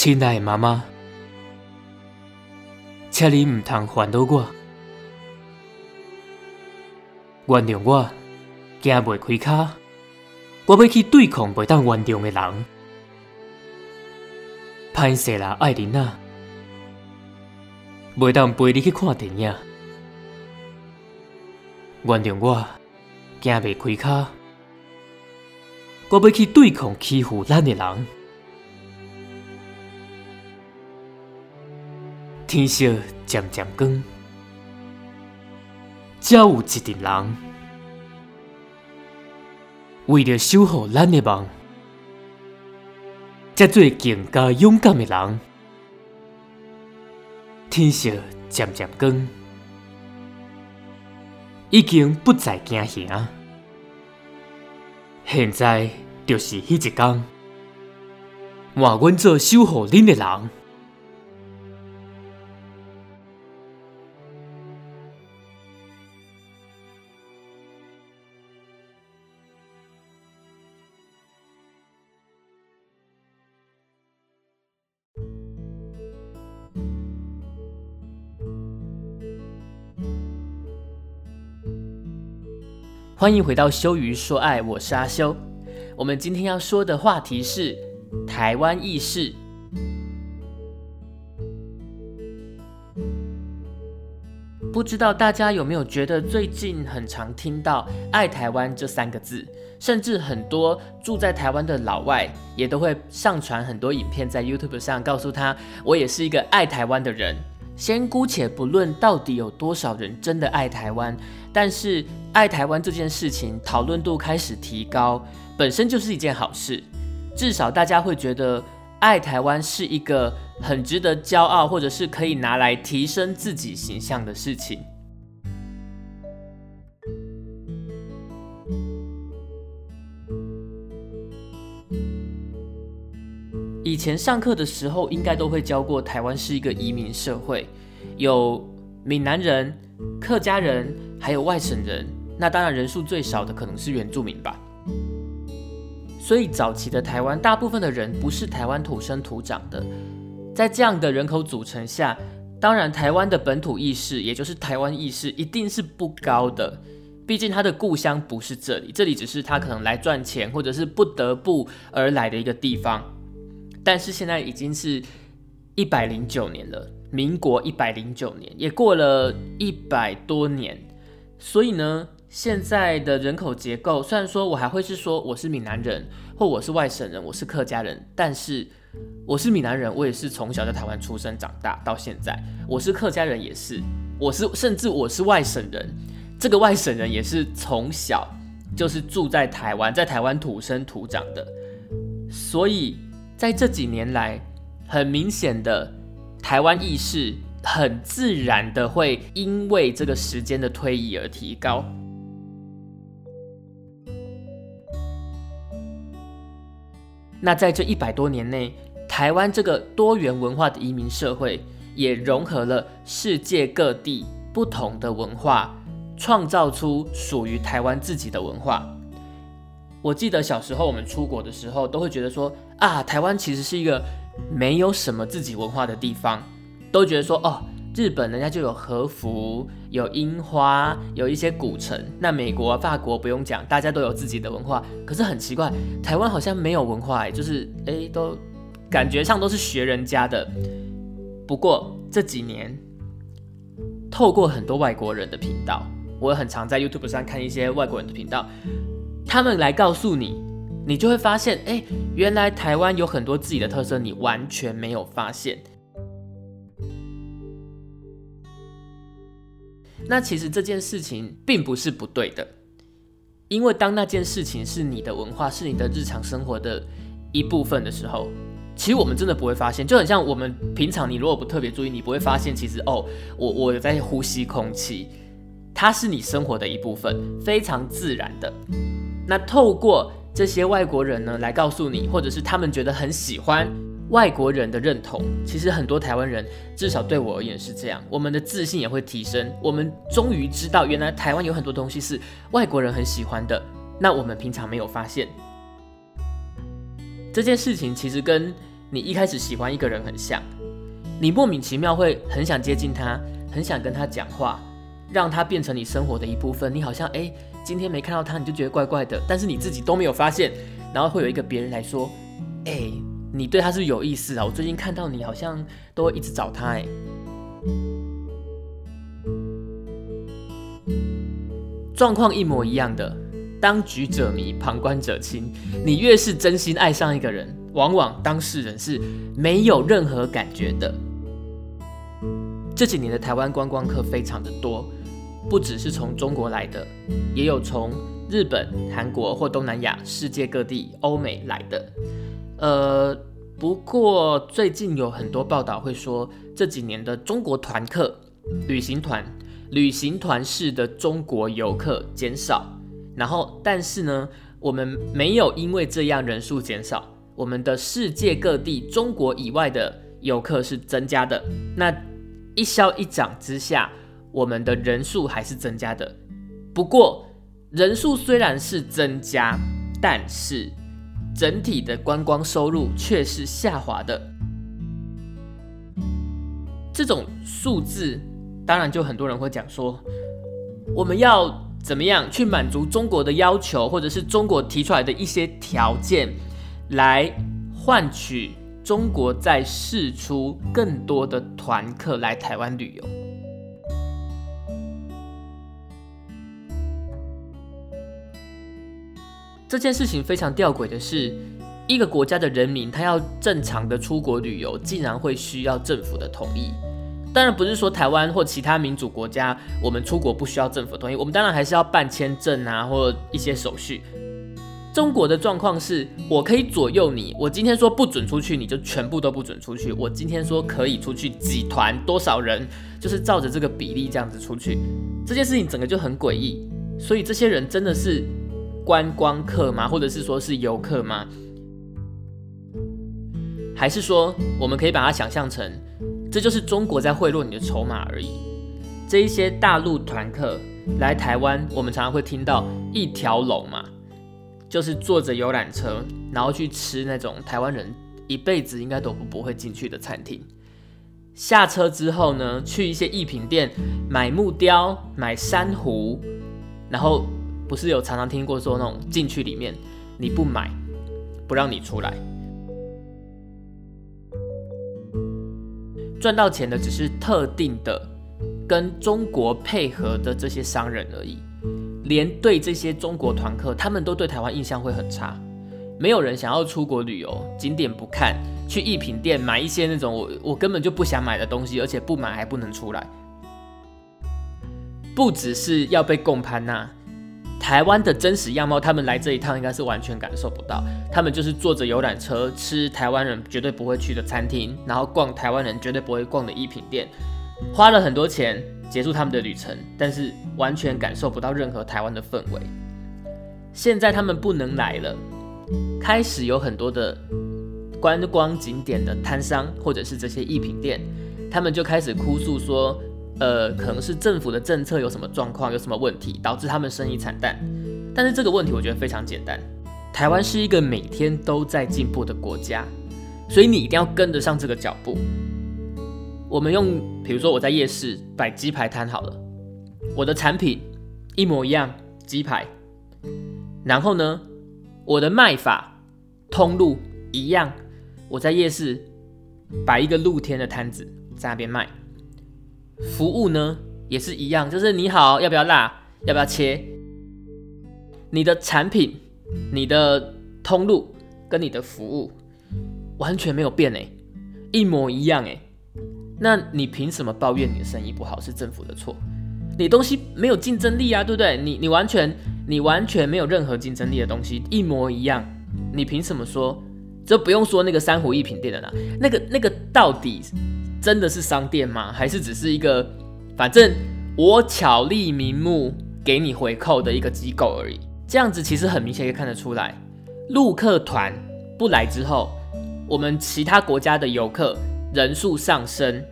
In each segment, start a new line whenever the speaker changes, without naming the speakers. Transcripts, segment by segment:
亲爱的妈妈，请你唔通烦恼我，原谅我，行袂开脚，我要去对抗袂当原谅的人。歹势啦，爱琳啊，袂当陪你去看电影。原谅我，行袂开脚，我要去对抗欺负咱的人。天色渐渐光，才有一群人为了守护咱的梦，才做更加勇敢的人。天色渐渐光，已经不再惊吓，现在就是迄一天，换阮做守护恁的人。欢迎回到修鱼说爱，我是阿修。我们今天要说的话题是台湾意识。不知道大家有没有觉得最近很常听到“爱台湾”这三个字，甚至很多住在台湾的老外也都会上传很多影片在 YouTube 上，告诉他我也是一个爱台湾的人。先姑且不论到底有多少人真的爱台湾，但是爱台湾这件事情讨论度开始提高，本身就是一件好事。至少大家会觉得爱台湾是一个很值得骄傲，或者是可以拿来提升自己形象的事情。以前上课的时候，应该都会教过台湾是一个移民社会，有闽南人、客家人，还有外省人。那当然，人数最少的可能是原住民吧。所以早期的台湾，大部分的人不是台湾土生土长的。在这样的人口组成下，当然台湾的本土意识，也就是台湾意识，一定是不高的。毕竟他的故乡不是这里，这里只是他可能来赚钱，或者是不得不而来的一个地方。但是现在已经是一百零九年了，民国一百零九年也过了一百多年，所以呢，现在的人口结构，虽然说我还会是说我是闽南人，或我是外省人，我是客家人，但是我是闽南人，我也是从小在台湾出生长大到现在，我是客家人也是，我是甚至我是外省人，这个外省人也是从小就是住在台湾，在台湾土生土长的，所以。在这几年来，很明显的台湾意识很自然的会因为这个时间的推移而提高。那在这一百多年内，台湾这个多元文化的移民社会也融合了世界各地不同的文化，创造出属于台湾自己的文化。我记得小时候我们出国的时候，都会觉得说啊，台湾其实是一个没有什么自己文化的地方，都觉得说哦，日本人家就有和服、有樱花、有一些古城，那美国、法国不用讲，大家都有自己的文化。可是很奇怪，台湾好像没有文化，就是哎，都感觉上都是学人家的。不过这几年，透过很多外国人的频道，我很常在 YouTube 上看一些外国人的频道。他们来告诉你，你就会发现，哎，原来台湾有很多自己的特色，你完全没有发现。那其实这件事情并不是不对的，因为当那件事情是你的文化，是你的日常生活的一部分的时候，其实我们真的不会发现。就很像我们平常，你如果不特别注意，你不会发现，其实哦，我我在呼吸空气，它是你生活的一部分，非常自然的。那透过这些外国人呢，来告诉你，或者是他们觉得很喜欢外国人的认同，其实很多台湾人，至少对我而言是这样，我们的自信也会提升。我们终于知道，原来台湾有很多东西是外国人很喜欢的，那我们平常没有发现。这件事情其实跟你一开始喜欢一个人很像，你莫名其妙会很想接近他，很想跟他讲话，让他变成你生活的一部分。你好像哎，今天没看到他，你就觉得怪怪的，但是你自己都没有发现，然后会有一个别人来说，哎，你对他是有意思啊。我最近看到你好像都会一直找他，哎，状况一模一样的。当局者迷，旁观者清。你越是真心爱上一个人，往往当事人是没有任何感觉的。这几年的台湾观光客非常的多，不只是从中国来的，也有从日本、韩国或东南亚、世界各地、欧美来的。呃，不过最近有很多报道会说，这几年的中国团客、旅行团、旅行团式的中国游客减少。然后，但是呢，我们没有因为这样人数减少，我们的世界各地、中国以外的游客是增加的。那一消一涨之下，我们的人数还是增加的。不过，人数虽然是增加，但是整体的观光收入却是下滑的。这种数字，当然就很多人会讲说，我们要。怎么样去满足中国的要求，或者是中国提出来的一些条件，来换取中国再释出更多的团客来台湾旅游？这件事情非常吊诡的是，一个国家的人民他要正常的出国旅游，竟然会需要政府的同意。当然不是说台湾或其他民主国家，我们出国不需要政府同意，我们当然还是要办签证啊，或一些手续。中国的状况是，我可以左右你，我今天说不准出去，你就全部都不准出去；我今天说可以出去，几团多少人，就是照着这个比例这样子出去。这件事情整个就很诡异。所以这些人真的是观光客吗？或者是说是游客吗？还是说我们可以把它想象成？这就是中国在贿赂你的筹码而已。这一些大陆团客来台湾，我们常常会听到一条龙嘛，就是坐着游览车，然后去吃那种台湾人一辈子应该都不不会进去的餐厅。下车之后呢，去一些艺品店买木雕、买珊瑚，然后不是有常常听过说那种进去里面你不买不让你出来。赚到钱的只是特定的跟中国配合的这些商人而已，连对这些中国团客，他们都对台湾印象会很差。没有人想要出国旅游，景点不看，去艺品店买一些那种我我根本就不想买的东西，而且不买还不能出来。不只是要被共攀呐。台湾的真实样貌，他们来这一趟应该是完全感受不到。他们就是坐着游览车，吃台湾人绝对不会去的餐厅，然后逛台湾人绝对不会逛的衣品店，花了很多钱结束他们的旅程，但是完全感受不到任何台湾的氛围。现在他们不能来了，开始有很多的观光景点的摊商或者是这些衣品店，他们就开始哭诉说。呃，可能是政府的政策有什么状况，有什么问题，导致他们生意惨淡。但是这个问题我觉得非常简单，台湾是一个每天都在进步的国家，所以你一定要跟得上这个脚步。我们用，比如说我在夜市摆鸡排摊好了，我的产品一模一样，鸡排，然后呢，我的卖法通路一样，我在夜市摆一个露天的摊子在那边卖。服务呢也是一样，就是你好，要不要辣，要不要切？你的产品、你的通路跟你的服务完全没有变哎，一模一样哎。那你凭什么抱怨你的生意不好？是政府的错？你东西没有竞争力啊，对不对？你你完全你完全没有任何竞争力的东西，一模一样，你凭什么说？这不用说那个珊瑚一品店的啦，那个那个到底？真的是商店吗？还是只是一个，反正我巧立名目给你回扣的一个机构而已？这样子其实很明显可以看得出来，陆客团不来之后，我们其他国家的游客人数上升，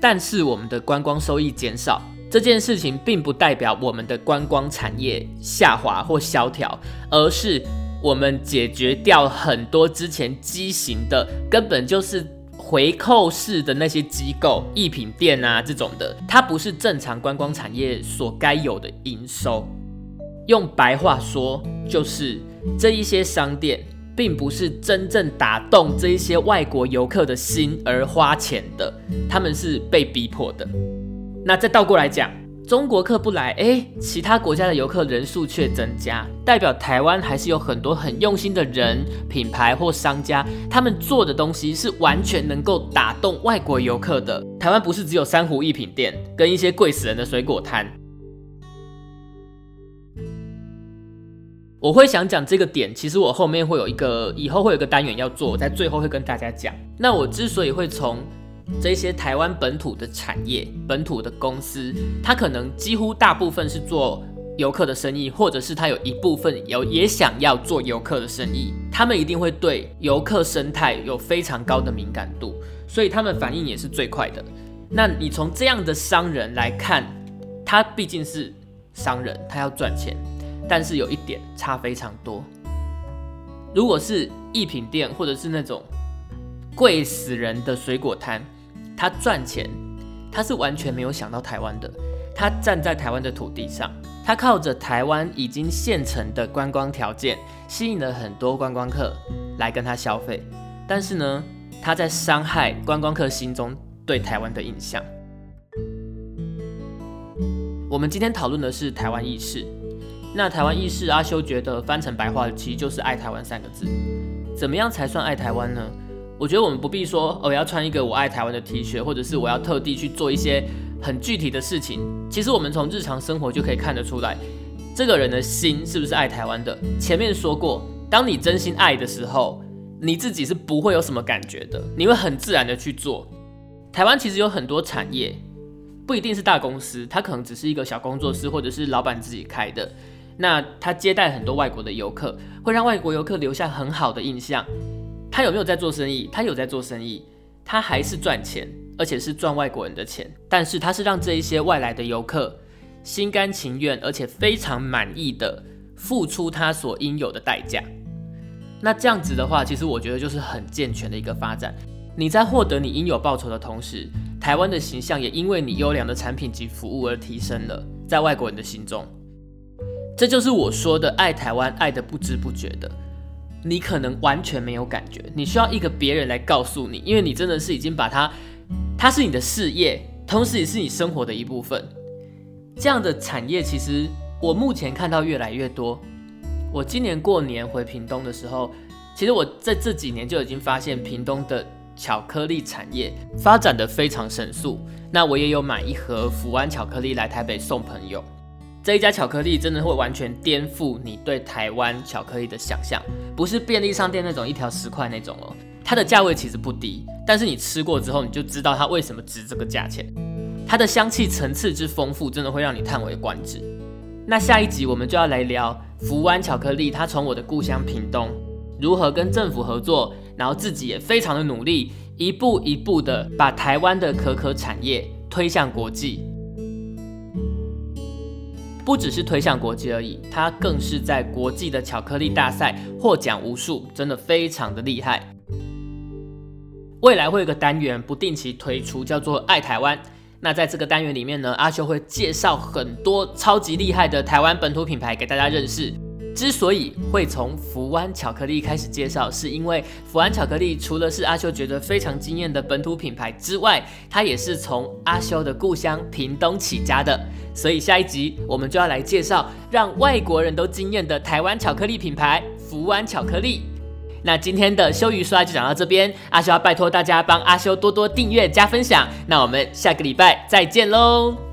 但是我们的观光收益减少。这件事情并不代表我们的观光产业下滑或萧条，而是我们解决掉很多之前畸形的，根本就是回扣式的那些机构、艺品店啊这种的，它不是正常观光产业所该有的营收。用白话说，就是这一些商店，并不是真正打动这一些外国游客的心而花钱的，他们是被逼迫的。那再倒过来讲。中国客不来，哎，其他国家的游客人数却增加，代表台湾还是有很多很用心的人、品牌或商家，他们做的东西是完全能够打动外国游客的。台湾不是只有珊瑚艺品店跟一些贵死人的水果摊。我会想讲这个点，其实我后面会有一个，以后会有一个单元要做，我在最后会跟大家讲。那我之所以会从。这些台湾本土的产业、本土的公司，它可能几乎大部分是做游客的生意，或者是它有一部分有也想要做游客的生意，他们一定会对游客生态有非常高的敏感度，所以他们反应也是最快的。那你从这样的商人来看，他毕竟是商人，他要赚钱，但是有一点差非常多。如果是艺品店，或者是那种贵死人的水果摊。他赚钱，他是完全没有想到台湾的。他站在台湾的土地上，他靠着台湾已经现成的观光条件，吸引了很多观光客来跟他消费。但是呢，他在伤害观光客心中对台湾的印象。我们今天讨论的是台湾意识。那台湾意识，阿修觉得翻成白话其实就是爱台湾三个字。怎么样才算爱台湾呢？我觉得我们不必说，我要穿一个我爱台湾的 T 恤，或者是我要特地去做一些很具体的事情。其实我们从日常生活就可以看得出来，这个人的心是不是爱台湾的。前面说过，当你真心爱的时候，你自己是不会有什么感觉的，你会很自然的去做。台湾其实有很多产业，不一定是大公司，它可能只是一个小工作室，或者是老板自己开的。那他接待很多外国的游客，会让外国游客留下很好的印象。他有没有在做生意？他有在做生意，他还是赚钱，而且是赚外国人的钱。但是他是让这一些外来的游客心甘情愿，而且非常满意的付出他所应有的代价。那这样子的话，其实我觉得就是很健全的一个发展。你在获得你应有报酬的同时，台湾的形象也因为你优良的产品及服务而提升了，在外国人的心中。这就是我说的爱台湾，爱的不知不觉的。你可能完全没有感觉，你需要一个别人来告诉你，因为你真的是已经把它，它是你的事业，同时也是你生活的一部分。这样的产业其实我目前看到越来越多。我今年过年回屏东的时候，其实我在这几年就已经发现屏东的巧克力产业发展的非常神速。那我也有买一盒福安巧克力来台北送朋友。这一家巧克力真的会完全颠覆你对台湾巧克力的想象，不是便利商店那种一条十块那种哦，它的价位其实不低，但是你吃过之后你就知道它为什么值这个价钱。它的香气层次之丰富，真的会让你叹为观止。那下一集我们就要来聊福湾巧克力，它从我的故乡屏东如何跟政府合作，然后自己也非常的努力，一步一步的把台湾的可可产业推向国际。不只是推向国际而已，它更是在国际的巧克力大赛获奖无数，真的非常的厉害。未来会有个单元不定期推出，叫做“爱台湾”。那在这个单元里面呢，阿修会介绍很多超级厉害的台湾本土品牌给大家认识。之所以会从福湾巧克力开始介绍，是因为福湾巧克力除了是阿修觉得非常惊艳的本土品牌之外，它也是从阿修的故乡屏东起家的。所以下一集我们就要来介绍让外国人都惊艳的台湾巧克力品牌福湾巧克力。那今天的修鱼说就讲到这边，阿修要拜托大家帮阿修多多订阅加分享。那我们下个礼拜再见喽。